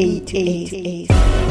888.